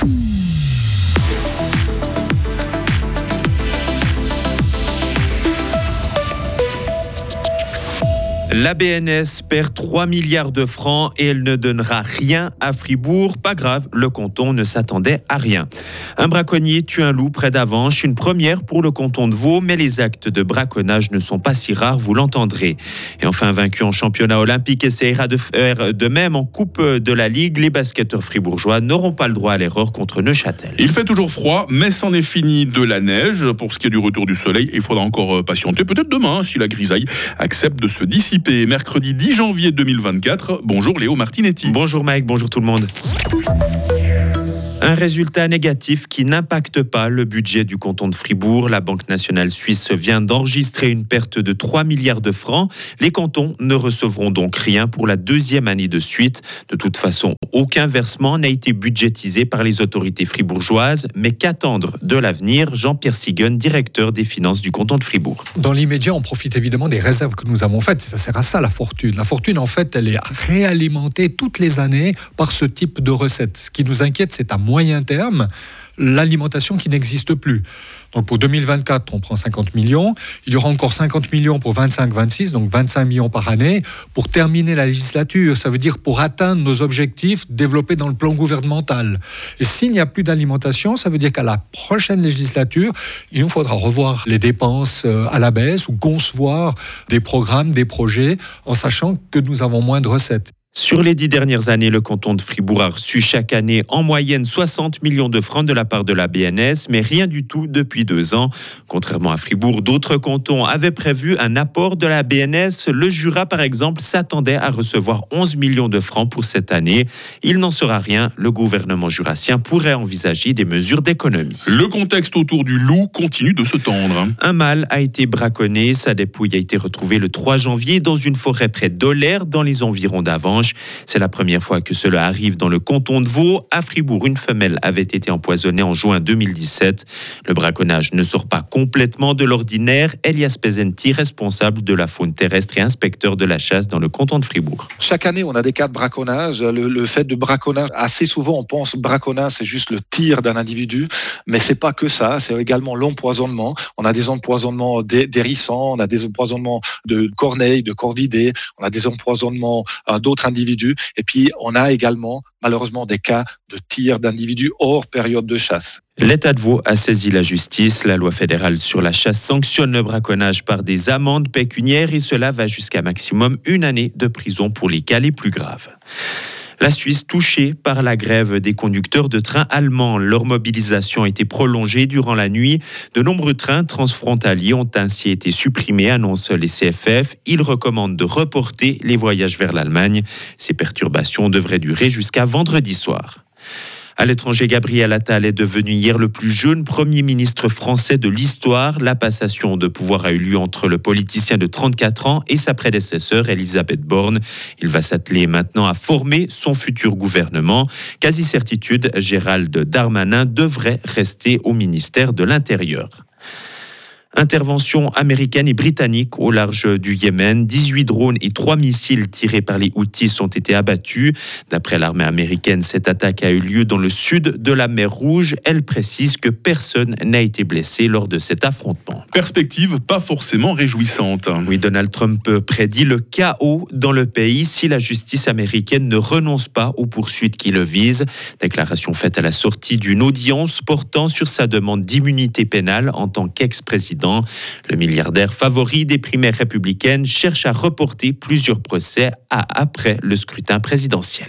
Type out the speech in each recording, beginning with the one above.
Mm. La BNS perd 3 milliards de francs et elle ne donnera rien à Fribourg. Pas grave, le canton ne s'attendait à rien. Un braconnier tue un loup près d'Avanche, une première pour le canton de Vaud, mais les actes de braconnage ne sont pas si rares, vous l'entendrez. Et enfin, vaincu en championnat olympique, essaiera de faire de même en Coupe de la Ligue. Les basketteurs fribourgeois n'auront pas le droit à l'erreur contre Neuchâtel. Il fait toujours froid, mais c'en est fini de la neige. Pour ce qui est du retour du soleil, il faudra encore patienter. Peut-être demain, si la grisaille accepte de se dissiper mercredi 10 janvier 2024. Bonjour Léo Martinetti. Bonjour Mike, bonjour tout le monde. Un résultat négatif qui n'impacte pas le budget du canton de Fribourg. La Banque nationale suisse vient d'enregistrer une perte de 3 milliards de francs. Les cantons ne recevront donc rien pour la deuxième année de suite. De toute façon, aucun versement n'a été budgétisé par les autorités fribourgeoises. Mais qu'attendre de l'avenir? Jean-Pierre Sigun, directeur des finances du canton de Fribourg. Dans l'immédiat, on profite évidemment des réserves que nous avons faites. Ça sert à ça la fortune. La fortune, en fait, elle est réalimentée toutes les années par ce type de recettes. Ce qui nous inquiète, c'est à moyen terme l'alimentation qui n'existe plus. Donc pour 2024, on prend 50 millions. Il y aura encore 50 millions pour 25-26, donc 25 millions par année. Pour terminer la législature, ça veut dire pour atteindre nos objectifs développés dans le plan gouvernemental. Et s'il n'y a plus d'alimentation, ça veut dire qu'à la prochaine législature, il nous faudra revoir les dépenses euh, à la baisse ou concevoir des programmes, des projets, en sachant que nous avons moins de recettes. Sur les dix dernières années, le canton de Fribourg a reçu chaque année en moyenne 60 millions de francs de la part de la BNS, mais rien du tout depuis deux ans. Contrairement à Fribourg, d'autres cantons avaient prévu un apport de la BNS. Le Jura, par exemple, s'attendait à recevoir 11 millions de francs pour cette année. Il n'en sera rien. Le gouvernement jurassien pourrait envisager des mesures d'économie. Le contexte autour du loup continue de se tendre. Un mâle a été braconné. Sa dépouille a été retrouvée le 3 janvier dans une forêt près d'Olaire, dans les environs d'Avanche. C'est la première fois que cela arrive dans le canton de Vaud. À Fribourg, une femelle avait été empoisonnée en juin 2017. Le braconnage ne sort pas complètement de l'ordinaire. Elias Pezenti, responsable de la faune terrestre et inspecteur de la chasse dans le canton de Fribourg. Chaque année, on a des cas de braconnage. Le, fait de braconnage, assez souvent, on pense braconnage, c'est juste le tir d'un individu, mais c'est pas que ça. C'est également l'empoisonnement. On a des empoisonnements d'hérissons, on a des empoisonnements de corneilles, de corvidés, on a des empoisonnements euh, d'autres Et puis, on a également, malheureusement, des cas de tir d'individus hors période de chasse. L'État de Vaud a saisi la justice. La loi fédérale sur la chasse sanctionne le braconnage par des amendes pécuniaires et cela va jusqu'à maximum une année de prison pour les cas les plus graves. La Suisse touchée par la grève des conducteurs de trains allemands. Leur mobilisation a été prolongée durant la nuit. De nombreux trains transfrontaliers ont ainsi été supprimés, annoncent les CFF. Ils recommandent de reporter les voyages vers l'Allemagne. Ces perturbations devraient durer jusqu'à vendredi soir. À l'étranger, Gabriel Attal est devenu hier le plus jeune Premier ministre français de l'histoire. La passation de pouvoir a eu lieu entre le politicien de 34 ans et sa prédécesseur Elisabeth Borne. Il va s'atteler maintenant à former son futur gouvernement. Quasi certitude, Gérald Darmanin devrait rester au ministère de l'Intérieur. Intervention américaine et britannique au large du Yémen. 18 drones et 3 missiles tirés par les Houthis ont été abattus. D'après l'armée américaine, cette attaque a eu lieu dans le sud de la mer Rouge. Elle précise que personne n'a été blessé lors de cet affrontement. Perspective pas forcément réjouissante. Oui, Donald Trump prédit le chaos dans le pays si la justice américaine ne renonce pas aux poursuites qui le visent. Déclaration faite à la sortie d'une audience portant sur sa demande d'immunité pénale en tant qu'ex-président le milliardaire favori des primaires républicaines cherche à reporter plusieurs procès à après le scrutin présidentiel.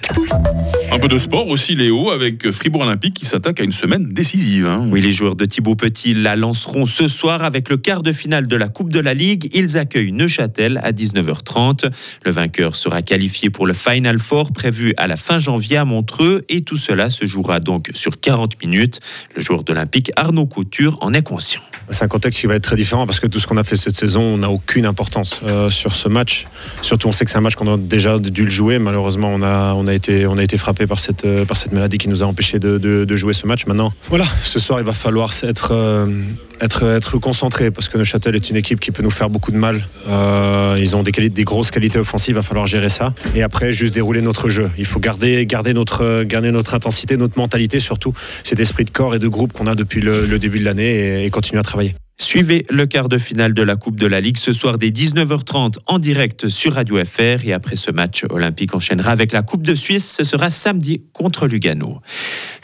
Un peu de sport aussi, Léo, avec Fribourg Olympique qui s'attaque à une semaine décisive. Hein. Oui, les joueurs de Thibaut Petit la lanceront ce soir avec le quart de finale de la Coupe de la Ligue. Ils accueillent Neuchâtel à 19h30. Le vainqueur sera qualifié pour le Final Four prévu à la fin janvier à Montreux et tout cela se jouera donc sur 40 minutes. Le joueur d'Olympique Arnaud Couture en est conscient. C'est un contexte qui va être très différent parce que tout ce qu'on a fait cette saison n'a aucune importance euh, sur ce match. Surtout, on sait que c'est un match qu'on a déjà dû le jouer. Malheureusement, on a, on a, été, on a été frappé par cette, euh, par cette maladie qui nous a empêché de, de, de jouer ce match. Maintenant, voilà, ce soir, il va falloir être, euh, être, être concentré parce que Neuchâtel est une équipe qui peut nous faire beaucoup de mal. Euh, ils ont des, des grosses qualités offensives, il va falloir gérer ça. Et après, juste dérouler notre jeu. Il faut garder, garder, notre, garder notre intensité, notre mentalité surtout, cet esprit de corps et de groupe qu'on a depuis le, le début de l'année et, et continuer à travailler. Suivez le quart de finale de la Coupe de la Ligue ce soir dès 19h30 en direct sur Radio FR. Et après ce match, Olympique enchaînera avec la Coupe de Suisse. Ce sera samedi contre Lugano.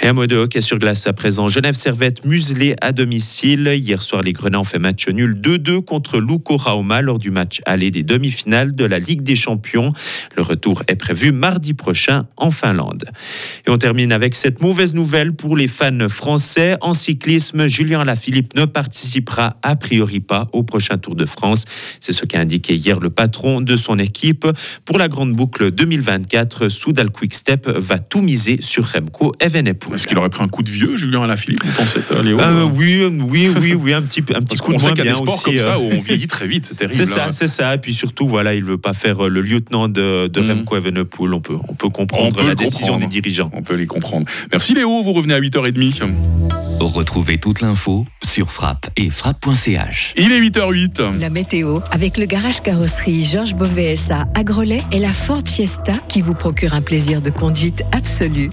Et un mot de hockey sur glace à présent. Genève Servette muselé à domicile. Hier soir, les Grenats ont fait match nul 2-2 contre Luko Rauma lors du match aller des demi-finales de la Ligue des Champions. Le retour est prévu mardi prochain en Finlande. Et on termine avec cette mauvaise nouvelle pour les fans français. En cyclisme, Julien Lafilippe ne participera a priori pas au prochain Tour de France. C'est ce qu'a indiqué hier le patron de son équipe. Pour la grande boucle 2024, Soudal Quickstep va tout miser sur Remco Evenepoel. Est-ce qu'il aurait pris un coup de vieux, Julien Alaphilippe, vous pensez, euh, Léo Euh, oui, oui, oui, oui, un petit, un petit Parce coup de moins qu'il y a bien des sports aussi. comme ça euh, où on vieillit très vite, c'est terrible. C'est ça, hein. c'est ça. Et puis surtout, voilà, il veut pas faire euh, le lieutenant de, de Mhm. Remco Evenepoel. On peut, on peut comprendre On peut la décision comprendre. des dirigeants. On peut les comprendre. Merci Léo, vous revenez à 8h30. Retrouvez toute l'info sur frappe et frappe.ch. Il est 8h08. La météo, avec le garage carrosserie Georges Beauvais à Grelais et la Ford Fiesta qui vous procure un plaisir de conduite absolu.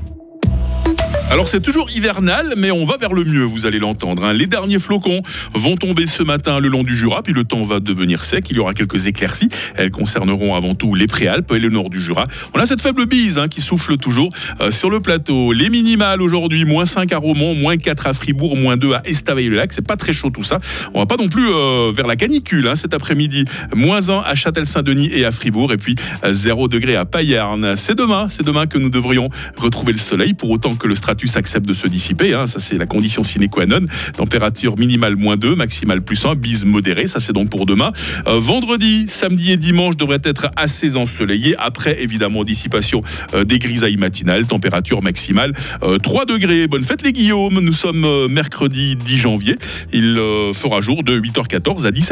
Alors c'est toujours hivernal, mais on va vers le mieux, vous allez l'entendre. hein. Les derniers flocons vont tomber ce matin le long du Jura, puis le temps va devenir sec. Il y aura quelques éclaircies. Elles concerneront avant tout les Préalpes et le nord du Jura. On a cette faible bise hein, qui souffle toujours euh, sur le plateau. Les minimales aujourd'hui, moins 5 à Romont, moins 4 à Fribourg, moins 2 à Estavayer-le-Lac. C'est pas très chaud tout ça. On va pas non plus euh, vers la canicule hein, cet après-midi. Moins 1 à Châtel-Saint-Denis et à Fribourg, et puis euh, 0 degré à Payerne. C'est demain, c'est demain que nous devrions retrouver le soleil, pour autant que le stratus accepte de se dissiper. hein. Ça, c'est la condition sine qua non. Température minimale moins 2, maximale plus 1, bise modérée. Ça, c'est donc pour demain. Euh, vendredi, samedi et dimanche devraient être assez ensoleillés. Après, évidemment, dissipation euh, des grisailles matinales. Température maximale euh, 3 degrés. Bonne fête, les Guillaume. Nous sommes euh, mercredi 10 janvier. Il fera jour de 8h14 à 17h.